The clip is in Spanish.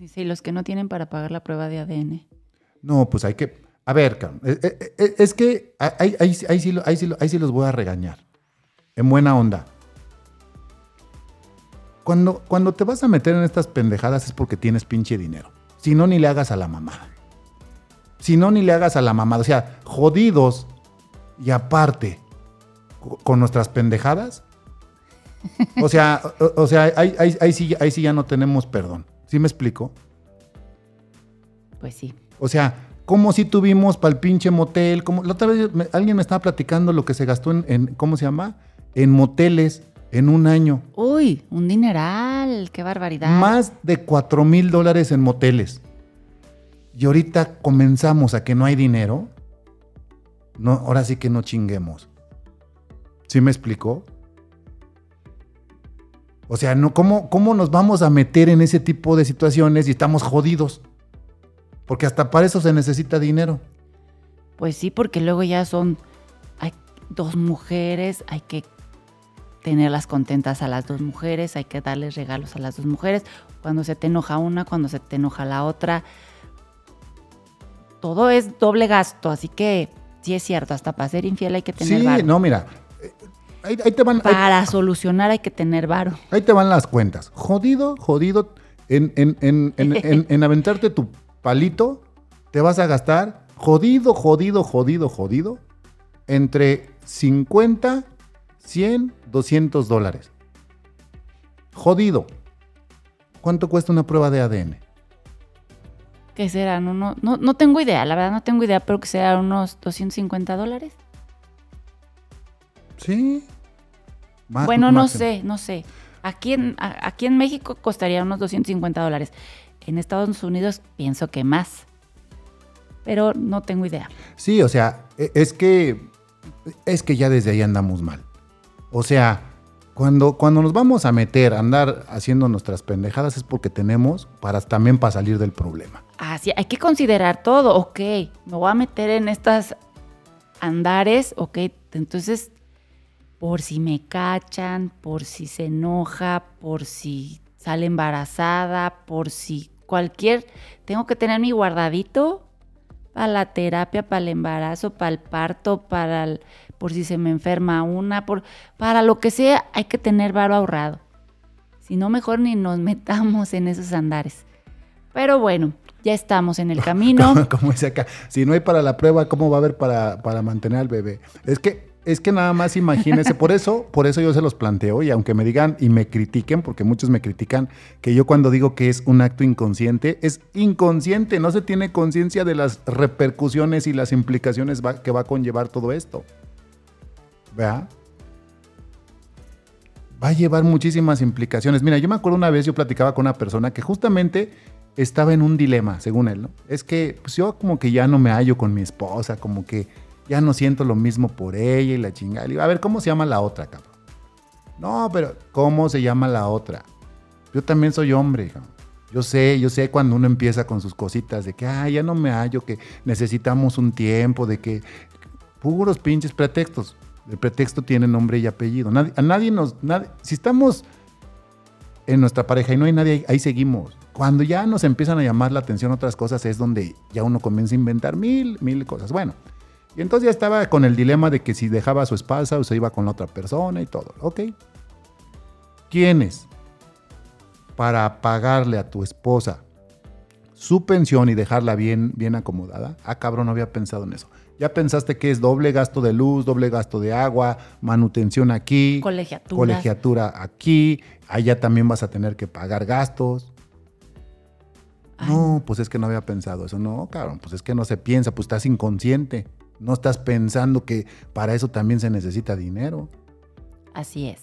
Y los que no tienen para pagar la prueba de ADN. No, pues hay que. A ver, eh, eh, eh, es que ahí, ahí, sí, ahí, sí, ahí sí los voy a regañar. En buena onda. Cuando, cuando te vas a meter en estas pendejadas es porque tienes pinche dinero. Si no, ni le hagas a la mamada. Si no, ni le hagas a la mamada. O sea, jodidos y aparte co- con nuestras pendejadas. O sea, o, sea ahí sí, ahí sí ya no tenemos perdón. ¿Sí me explico? Pues sí. O sea, ¿cómo si tuvimos para el pinche motel? Como, la otra vez me- alguien me estaba platicando lo que se gastó en, en- ¿cómo se llama? En moteles en un año. Uy, un dineral, qué barbaridad. Más de 4 mil dólares en moteles. Y ahorita comenzamos a que no hay dinero. No, ahora sí que no chinguemos. ¿Sí me explicó? O sea, no, ¿cómo, ¿cómo nos vamos a meter en ese tipo de situaciones y estamos jodidos? Porque hasta para eso se necesita dinero. Pues sí, porque luego ya son hay dos mujeres, hay que tenerlas contentas a las dos mujeres, hay que darles regalos a las dos mujeres. Cuando se te enoja una, cuando se te enoja la otra. Todo es doble gasto, así que sí es cierto, hasta para ser infiel hay que tener Sí, no, mira. Ahí, ahí te van, ahí- Para solucionar hay que tener varo. Ahí te van las cuentas. Jodido, jodido. En, en- en- en- en- en aventarte tu palito, te vas a gastar jodido, jodido, jodido, jodido. Entre 50, 100, 200 dólares. Jodido. ¿Cuánto cuesta una prueba de ADN? ¿Qué serán? Uno, no, no tengo idea, la verdad no tengo idea, pero que serán unos 250 dólares. Sí. Bueno, no sé, no sé. Aquí en, a- aquí en México costaría unos 250 dólares. En Estados Unidos pienso que más. Pero no tengo idea. Sí, o sea, e- es que es que ya desde ahí andamos mal. O sea, cuando, cuando nos vamos a meter a andar haciendo nuestras pendejadas es porque tenemos para también para salir del problema. Así, hay que considerar todo. Ok, me voy a meter en estas andares. Ok, entonces, por si me cachan, por si se enoja, por si sale embarazada, por si cualquier... Tengo que tener mi guardadito para la terapia, para el embarazo, para el parto, para el- por si se me enferma una, por, para lo que sea, hay que tener varo ahorrado. Si no, mejor ni nos metamos en esos andares. Pero bueno, ya estamos en el camino. Como, dice acá, si no hay para la prueba, ¿cómo va a haber para, para mantener al bebé? Es que, es que nada más imagínense, por eso, por eso yo se los planteo, y aunque me digan y me critiquen, porque muchos me critican, que yo cuando digo que es un acto inconsciente, es inconsciente, no se tiene conciencia de las repercusiones y las implicaciones que va a conllevar todo esto. ¿Vea? Va a llevar muchísimas implicaciones. Mira, yo me acuerdo una vez, yo platicaba con una persona que justamente estaba en un dilema, según él, ¿no? Es que pues, yo como que ya no me hallo con mi esposa, como que ya no siento lo mismo por ella y la chingada. Le a ver, ¿cómo se llama la otra, cabrón? No, pero ¿cómo se llama la otra? Yo también soy hombre. Yo sé, yo sé cuando uno empieza con sus cositas de que, ah, ya no me hallo, que necesitamos un tiempo, de que puros pinches pretextos. El pretexto tiene nombre y apellido. A nadie nos, si estamos en nuestra pareja y no hay nadie, ahí seguimos. Cuando ya nos empiezan a llamar la atención otras cosas es donde ya uno comienza a inventar mil, mil cosas. Bueno, y entonces ya estaba con el dilema de que si dejaba a su esposa o se iba con la otra persona y todo. Ok. ¿Quiénes? Para pagarle a tu esposa su pensión y dejarla bien, bien acomodada. Ah, cabrón, no había pensado en eso. Ya pensaste que es doble gasto de luz, doble gasto de agua, manutención aquí, Colegiaturas. colegiatura aquí, allá también vas a tener que pagar gastos. Ay, No, pues es que no había pensado eso. No, cabrón, pues es que no se piensa, pues estás inconsciente. No estás pensando que para eso también se necesita dinero. Así es.